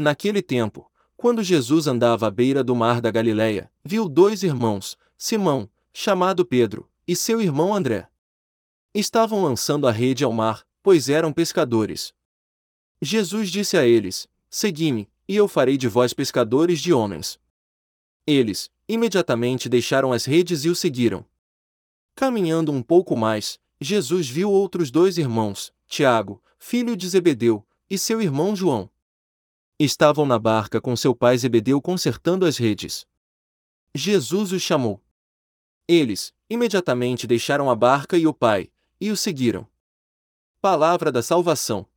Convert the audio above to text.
Naquele tempo, quando Jesus andava à beira do mar da Galileia, viu dois irmãos, Simão, chamado Pedro, e seu irmão André. Estavam lançando a rede ao mar, pois eram pescadores. Jesus disse a eles: Segui-me, e eu farei de vós pescadores de homens. Eles, imediatamente deixaram as redes e o seguiram. Caminhando um pouco mais, Jesus viu outros dois irmãos, Tiago, filho de Zebedeu, e seu irmão João. Estavam na barca com seu pai Zebedeu consertando as redes. Jesus os chamou. Eles, imediatamente deixaram a barca e o pai, e o seguiram. Palavra da salvação.